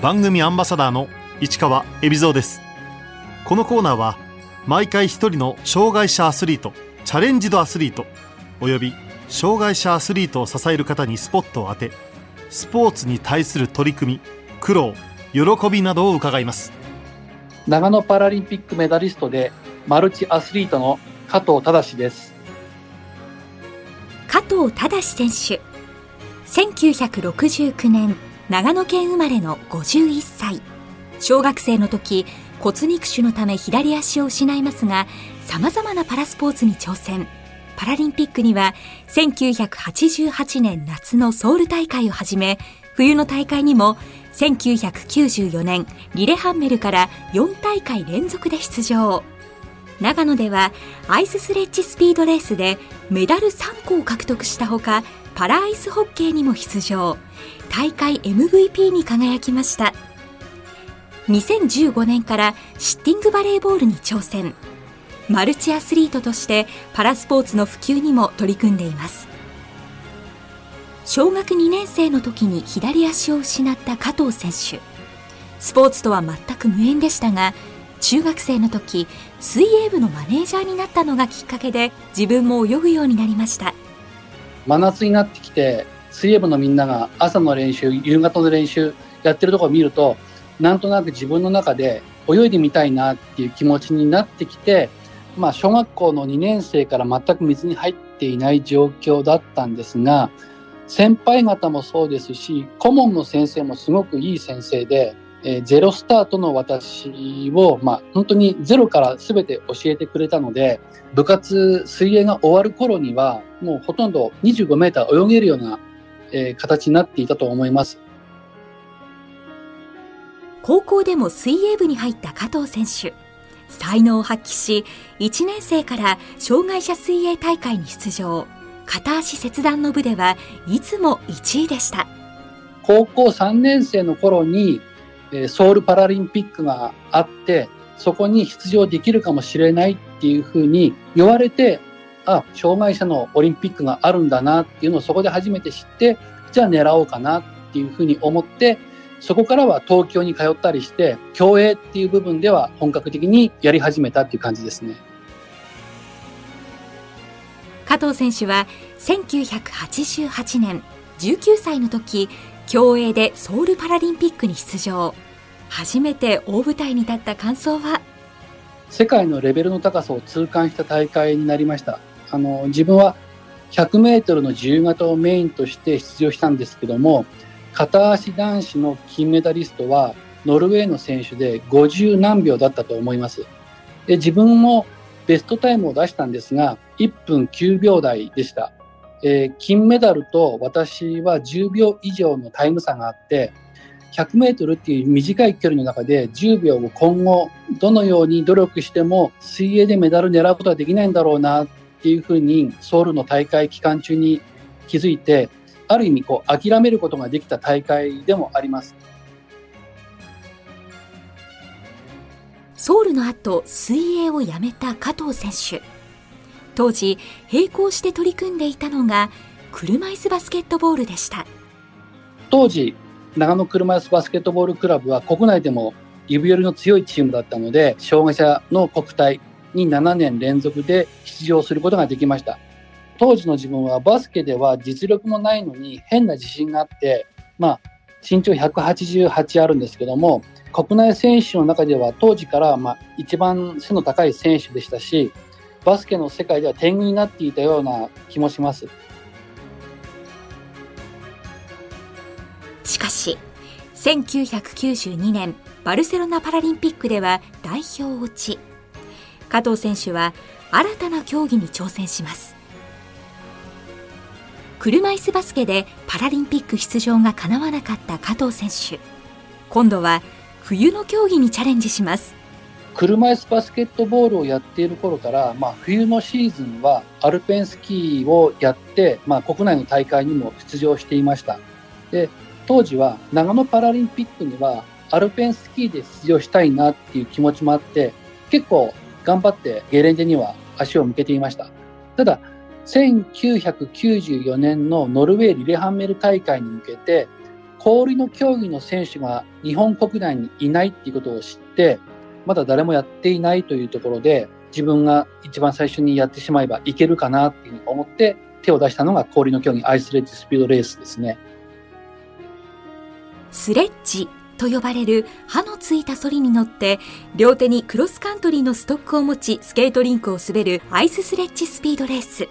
番組アンバサダーの市川恵比蔵です。このコーナーは毎回一人の障害者アスリートチャレンジドアスリートおよび障害者アスリートを支える方にスポットを当てスポーツに対する取り組み苦労喜びなどを伺います。長野パラリンピックメダリストでマルチアスリートの加藤忠です。加藤忠選手。1969年長野県生まれの51歳。小学生の時骨肉腫のため左足を失いますが様々なパラスポーツに挑戦。パラリンピックには1988年夏のソウル大会をはじめ冬の大会にも1994年リレハンメルから4大会連続で出場。長野ではアイススレッジスピードレースでメダル3個を獲得したほかパラアイスホッケーにも出場。大会 MVP に輝きました。2015年からシッティングバレーボールに挑戦。マルチアスリートとしてパラスポーツの普及にも取り組んでいます。小学2年生の時に左足を失った加藤選手。スポーツとは全く無縁でしたが中学生の時水泳部のマネージャーになったのがきっかけで自分も泳ぐようになりました。真夏になってきて水泳部のみんなが朝の練習夕方の練習やってるとこを見るとなんとなく自分の中で泳いでみたいなっていう気持ちになってきて、まあ、小学校の2年生から全く水に入っていない状況だったんですが先輩方もそうですし顧問の先生もすごくいい先生でえー、ゼロスタートの私を、まあ、本当にゼロから全て教えてくれたので、部活、水泳が終わる頃には、もうほとんど25メーター泳げるような、えー、形になっていたと思います。高校でも水泳部に入った加藤選手。才能を発揮し、1年生から障害者水泳大会に出場。片足切断の部ではいつも1位でした。高校3年生の頃にソウルパラリンピックがあって、そこに出場できるかもしれないっていうふうに言われて、あ、障害者のオリンピックがあるんだなっていうのをそこで初めて知って、じゃあ狙おうかなっていうふうに思って、そこからは東京に通ったりして、競泳っていう部分では本格的にやり始めたっていう感じですね。加藤選手は1988年19歳の時競泳でソウルパラリンピックに出場。初めて大舞台に立った感想は？世界のレベルの高さを痛感した大会になりました。あの自分は100メートルの自由形をメインとして出場したんですけども片足男子の金メダリストはノルウェーの選手で50何秒だったと思います。で自分もベストタイムを出したんですが1分9秒台でした。えー、金メダルと私は10秒以上のタイム差があって、100メートルっていう短い距離の中で10秒を今後どのように努力しても水泳でメダル狙うことはできないんだろうなっていうふうにソウルの大会期間中に気づいて、ある意味こう諦めることができた大会でもあります。ソウルの後、水泳をやめた加藤選手。当時並行して取り組んでいたのが車椅子バスケットボールでした。当時長野車椅子バスケットボールクラブは国内でも指折りの強いチームだったので障害者の国体に7年連続で出場することができました。当時の自分はバスケでは実力もないのに変な自信があってまあ身長188あるんですけども国内選手の中では当時からまあ一番背の高い選手でしたしバスケの世界では天狗になっていたような気もします。しかし、1992年バルセロナパラリンピックでは代表落ち。加藤選手は新たな競技に挑戦します。車椅子バスケでパラリンピック出場が叶わなかった加藤選手。今度は冬の競技にチャレンジします。車椅子バスケットボールをやっている頃から、まあ、冬のシーズンはアルペンスキーをやって、まあ、国内の大会にも出場していました。で当時は長野パラリンピックにはアルペンスキーで出場したいなっていう気持ちもあって結構頑張ってゲレンデには足を向けていました。ただ1994年のノルウェーリレハンメル大会に向けて氷の競技の選手が日本国内にいないっていうことを知って、まだ誰もやっていないというところで、自分が一番最初にやってしまえばいけるかなっていうふうに思って手を出したのが氷の競技アイスレッジスピードレースですね。スレッジと呼ばれる刃のついたソリに乗って両手にクロスカントリーのストックを持ちスケートリンクを滑るアイススレッジスピードレース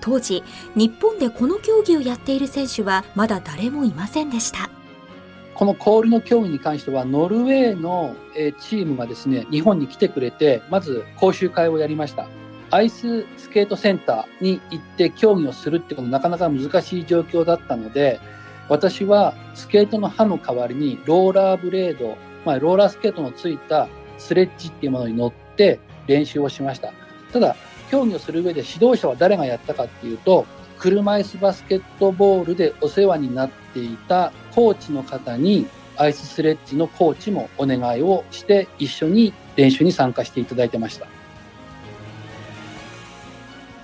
当時日本でこの競技をやっている選手はまだ誰もいませんでしたこの氷の競技に関してはノルウェーのチームがですね日本に来てくれてまず講習会をやりましたアイススケートセンターに行って競技をするってことなかなか難しい状況だったので私はスケートの刃の代わりにローラーブレード、まあ、ローラースケートのついたスレッジっていうものに乗って練習をしました。ただ、競技をする上で指導者は誰がやったかっていうと、車椅子バスケットボールでお世話になっていたコーチの方にアイススレッジのコーチもお願いをして一緒に練習に参加していただいてました。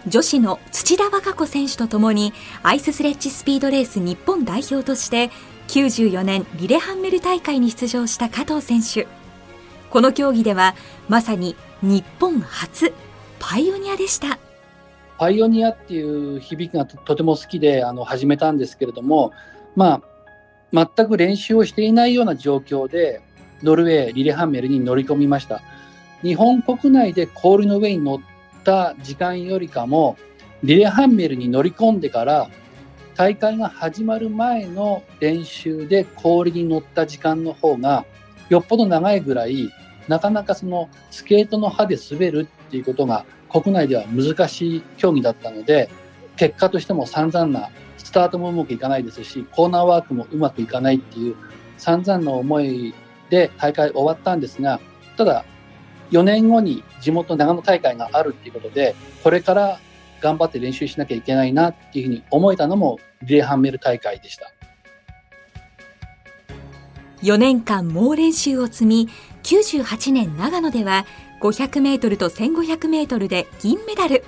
女子の土田和歌子選手とともにアイススレッジスピードレース日本代表として94年リレハンメル大会に出場した加藤選手この競技ではまさに日本初パイオニアでしたパイオニアっていう響きがとても好きであの始めたんですけれどもまあ全く練習をしていないような状況でノルウェーリレハンメルに乗り込みました。日本国内で氷の上に乗った時間よりかも、リレハンメルに乗り込んでから、大会が始まる前の練習で氷に乗った時間の方が、よっぽど長いぐらい、なかなかそのスケートの刃で滑るっていうことが国内では難しい競技だったので、結果としても散々な、スタートもうまくいかないですし、コーナーワークもうまくいかないっていう散々な思いで大会終わったんですが、ただ4年後に地元長野大会があるっていうことで、これから頑張って練習しなきゃいけないなっていうふうに思えたのもリレーハンメル大会でした。4年間猛練習を積み、98年長野では500メートルと1500メートルで銀メダル、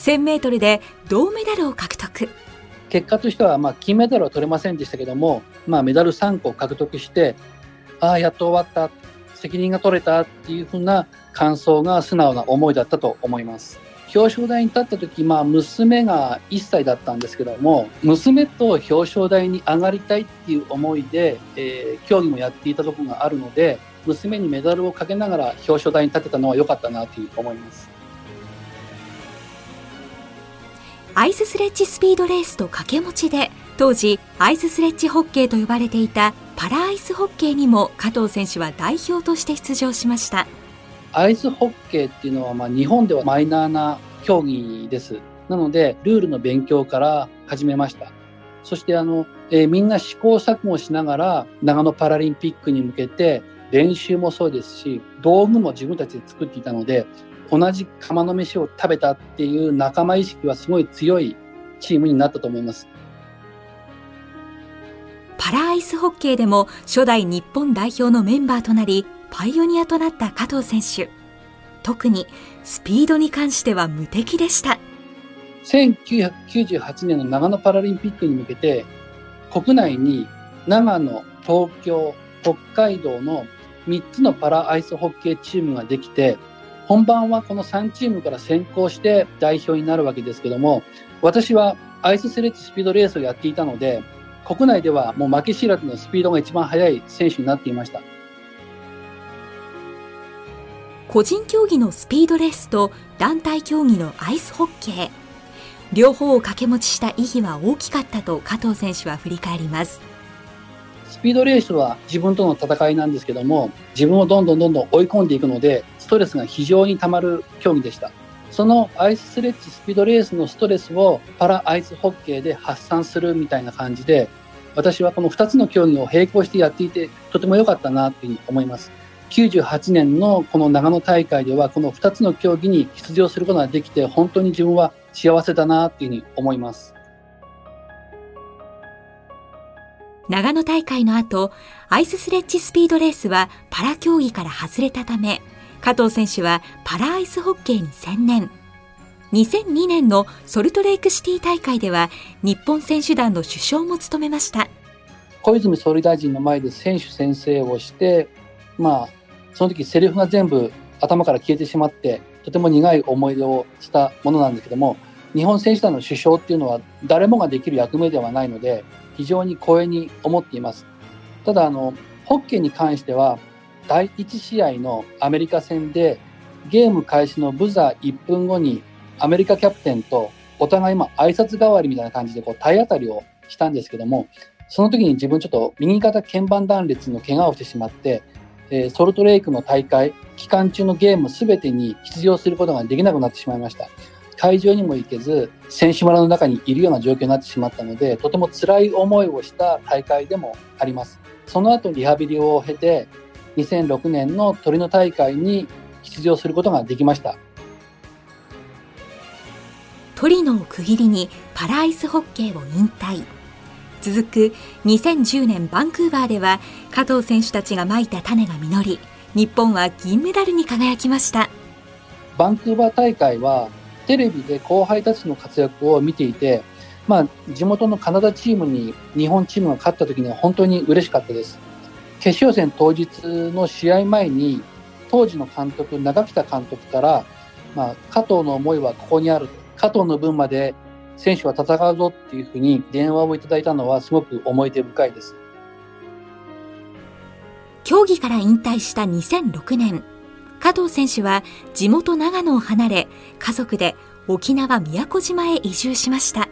1000メートルで銅メダルを獲得。結果としては、まあ、金メダルは取れませんでしたけども、まあ、メダル3個獲得して、ああ、やっと終わった、責任が取れたっていうふうな感想が素直な思いだったと思います。表彰台に立った時、まあ、娘が1歳だったんですけども、娘と表彰台に上がりたいっていう思いで、えー、競技もやっていたところがあるので、娘にメダルをかけながら表彰台に立てたのは良かったなという思います。アイススレッジスピードレースと掛け持ちで、当時、アイススレッジホッケーと呼ばれていたパラアイスホッケーにも加藤選手は代表として出場しました。アイスホッケーっていうのは、まあ、日本ではマイナーな競技です。なので、ルールの勉強から始めました。そして、あの、えー、みんな試行錯誤しながら、長野パラリンピックに向けて、練習もそうですし、道具も自分たちで作っていたので、同じ釜の飯を食べたっていう仲間意識はすごい強いチームになったと思います。パラアイスホッケーでも初代日本代表のメンバーとなり、パイオニアとなった加藤選手特にスピードに関しては無敵でした1998年の長野パラリンピックに向けて国内に長野東京北海道の3つのパラアイスホッケーチームができて本番はこの3チームから先行して代表になるわけですけども私はアイススレッジスピードレースをやっていたので国内ではもう負け知らずのスピードが一番速い選手になっていました。個人競技のスピードレースと団体競技のアイスホッケー。両方を掛け持ちした意義は大きかったと加藤選手は振り返ります。ピードレースは自分との戦いなんですけども自分をどんどんどんどん追い込んでいくのでストレスが非常にたまる競技でした。そのアイススレッジスピードレースのストレスをパラアイスホッケーで発散するみたいな感じで私はこの2つの競技を並行してやっていてとても良かったなというふうに思います。98年のこの長野大会ではこの2つの競技に出場することができて本当に自分は幸せだなっていうふうに思います。長野大会の後アイススレッジスピードレースはパラ競技から外れたため加藤選手はパラアイスホッケーに専念。2002年のソルトレイクシティ大会では日本選手団の主将も務めました。小泉総理大臣の前で選手宣誓をして、まあ、その時セリフが全部頭から消えてしまって、とても苦い思い出をしたものなんですけども、日本選手団の首相っていうのは誰もができる役目ではないので、非常に光栄に思っています。ただ、あの、ホッケーに関しては、第1試合のアメリカ戦で、ゲーム開始のブザー1分後に、アメリカキャプテンとお互いま挨拶代わりみたいな感じでこう体当たりをしたんですけども、その時に自分ちょっと右肩鍵盤断裂の怪我をしてしまって、え、ソルトレイクの大会期間中のゲームすべてに出場することができなくなってしまいました。会場にも行けず、選手村の中にいるような状況になってしまったので、とても辛い思いをした大会でもあります。その後リハビリを経て、2006年のトリノ大会に出場することができました。トリノを区切りにパラアイスホッケーを引退。続く2010年バンクーバーでは加藤選手たちがまいた種が実り日本は銀メダルに輝きましたバンクーバー大会はテレビで後輩たちの活躍を見ていて、まあ、地元のカナダチームに日本チームが勝った時には本当に嬉しかったです決勝戦当日の試合前に当時の監督長北監督から、まあ、加藤の思いはここにある加藤の分まで選手は戦うぞっていうふうに電話をいただいたのはすごく思い出深いです。競技から引退した2006年、加藤選手は地元長野を離れ、家族で沖縄宮古島へ移住しました。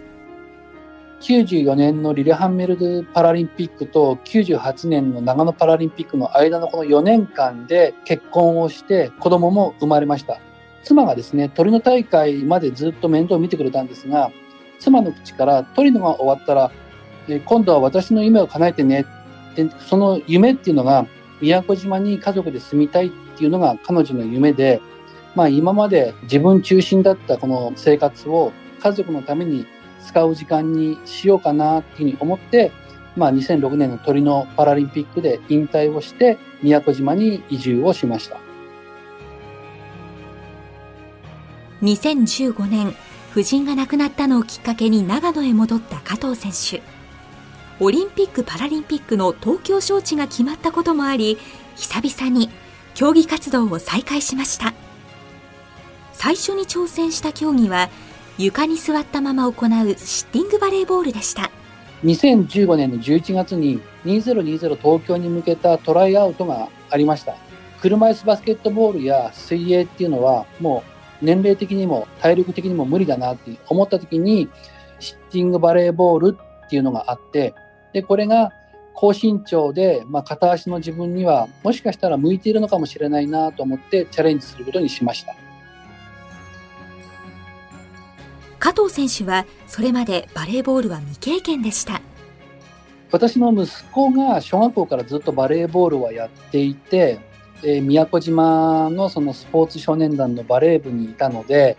94年のリレハンメルドパラリンピックと98年の長野パラリンピックの間のこの4年間で結婚をして子供も生まれました。妻がですね、トリノ大会までずっと面倒を見てくれたんですが、妻の口からトリノが終わったら、今度は私の夢を叶えてねでその夢っていうのが宮古島に家族で住みたいっていうのが彼女の夢で、まあ、今まで自分中心だったこの生活を家族のために使う時間にしようかなっていうふうに思って、まあ、2006年のトリノパラリンピックで引退をして宮古島に移住をしました。2015年夫人が亡くなったのをきっかけに長野へ戻った加藤選手。オリンピック・パラリンピックの東京招致が決まったこともあり久々に競技活動を再開しました。最初に挑戦した競技は床に座ったまま行うシッティングバレーボールでした。2015年の11月に2020東京に向けたトライアウトがありました。車椅子バスケットボールや水泳っていうのはもう年齢的にも体力的にも無理だなって思った時に、シッティングバレーボールっていうのがあって、で、これが高身長で、まあ、片足の自分にはもしかしたら向いているのかもしれないなと思ってチャレンジすることにしました。加藤選手はそれまでバレーボールは未経験でした。私の息子が小学校からずっとバレーボールはやっていて、えー、宮古島のそのスポーツ少年団のバレー部にいたので、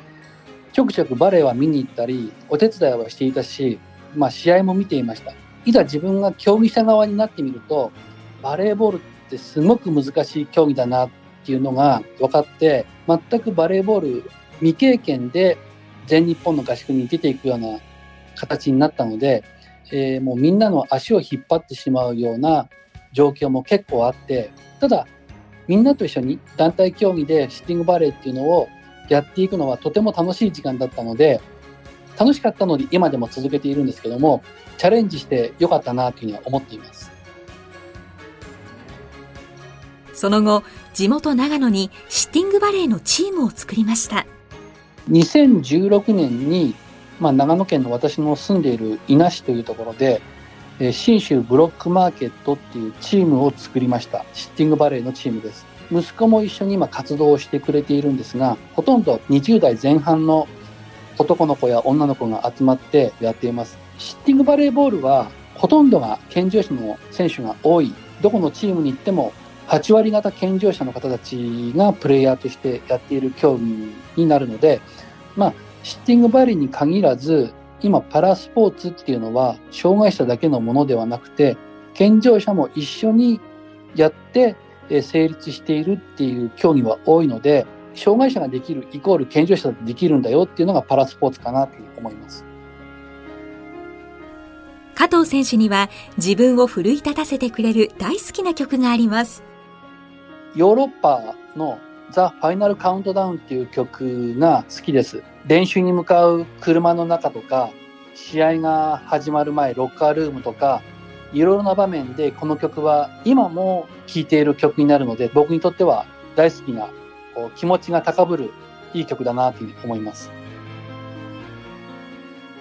ちょくちょくバレーは見に行ったり、お手伝いはしていたし、まあ試合も見ていました。いざ自分が競技者側になってみると、バレーボールってすごく難しい競技だなっていうのが分かって、全くバレーボール未経験で全日本の合宿に出ていくような形になったので、えー、もうみんなの足を引っ張ってしまうような状況も結構あって、ただみんなと一緒に団体競技でシッティングバレーっていうのをやっていくのはとても楽しい時間だったので、楽しかったので今でも続けているんですけども、チャレンジしてよかったなというふうには思っています。その後、地元長野にシッティングバレーのチームを作りました。2016年に、まあ、長野県の私の住んでいる伊那市というところで、え信州ブロックマーケットっていうチームを作りました。シッティングバレーのチームです。息子も一緒に今活動をしてくれているんですが、ほとんど20代前半の男の子や女の子が集まってやっています。シッティングバレーボールはほとんどが健常者の選手が多い。どこのチームに行っても8割方健常者の方たちがプレイヤーとしてやっている競技になるので、まあ、シッティングバレーに限らず、今パラスポーツっていうのは障害者だけのものではなくて健常者も一緒にやって成立しているっていう競技は多いので障害者ができるイコール健常者だとできるんだよっていうのがパラスポーツかなと思います。加藤選手には自分を奮い立たせてくれる大好きな曲があります。ヨーロッパのザ・ファイナル・カウントダウンっていう曲が好きです。練習に向かう車の中とか試合が始まる前ロッカールームとかいろいろな場面でこの曲は今も聴いている曲になるので僕にとっては大好きなこう気持ちが高ぶるいい曲だなというふうに思います。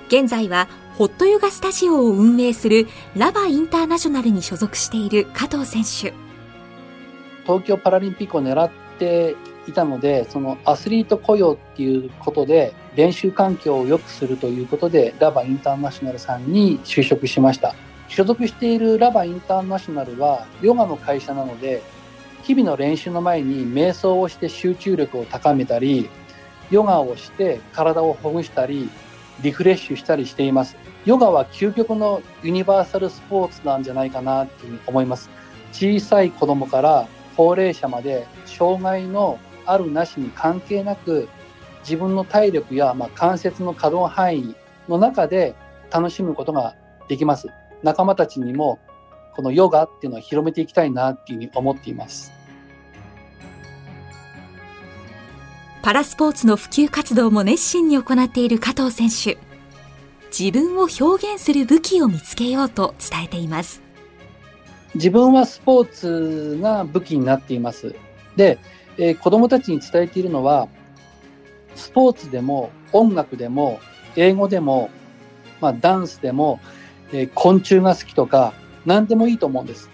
現在はホットヨガスタジオを運営するラバインターナショナルに所属している加藤選手。東京パラリンピックを狙っていたのでそのアスリート雇用っていうことで練習環境を良くするということでラバインターナショナルさんに就職しました。所属しているラバインターナショナルはヨガの会社なので日々の練習の前に瞑想をして集中力を高めたりヨガをして体をほぐしたりリフレッシュしたりしています。ヨガは究極のユニバーサルスポーツなんじゃないかなっていうふうに思います。小さい子供から高齢者まで障害のあるなしに関係なく自分の体力やま関節の可動範囲の中で楽しむことができます。仲間たちにもこのヨガっていうのを広めていきたいなっていうふうに思っています。パラスポーツの普及活動も熱心に行っている加藤選手。自分を表現する武器を見つけようと伝えています。自分はスポーツが武器になっています。で、えー、子供たちに伝えているのはスポーツでも音楽でも英語でも、まあ、ダンスでも、えー、昆虫が好きとか何でもいいと思うんです。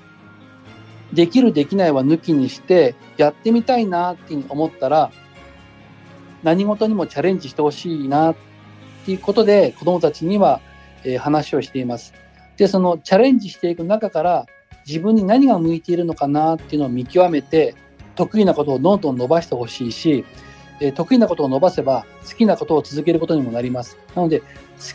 できるできないは抜きにしてやってみたいなって思ったら何事にもチャレンジしてほしいなっていうことで子供たちには、えー、話をしています。で、そのチャレンジしていく中から自分に何が向いているのかなっていうのを見極めて得意なことをどんどん伸ばしてほしいし、えー、得意なことを伸ばせば好きなことを続けることにもなります。なので好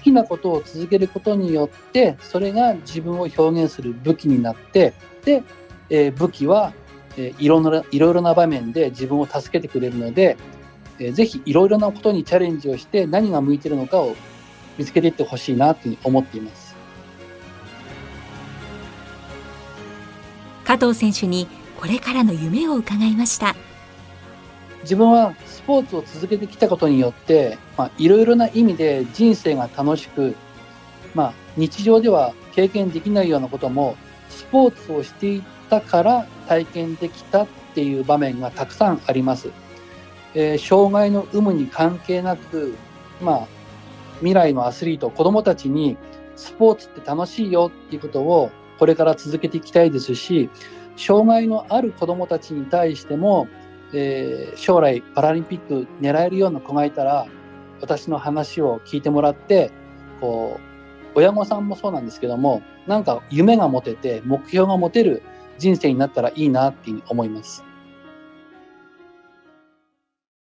きなことを続けることによってそれが自分を表現する武器になってで、えー、武器は、えー、いろんないろいろな場面で自分を助けてくれるのでえー、ぜひいろいろなことにチャレンジをして何が向いているのかを見つけていってほしいなというふうに思っています加藤選手にこれからの夢を伺いました自分はスポーツを続けてきたことによって、まあ、いろいろな意味で人生が楽しく、まあ、日常では経験できないようなこともスポーツをしていたから体験できたっていう場面がたくさんあります。えー、障害の有無に関係なく、まあ、未来のアスリート、子供たちにスポーツって楽しいよっていうことをこれから続けていきたいですし、障害のある子供たちに対しても、えー、将来パラリンピック狙えるような子がいたら、私の話を聞いてもらって、こう、親御さんもそうなんですけども、なんか夢が持てて、目標が持てる人生になったらいいなっていうふうに思います。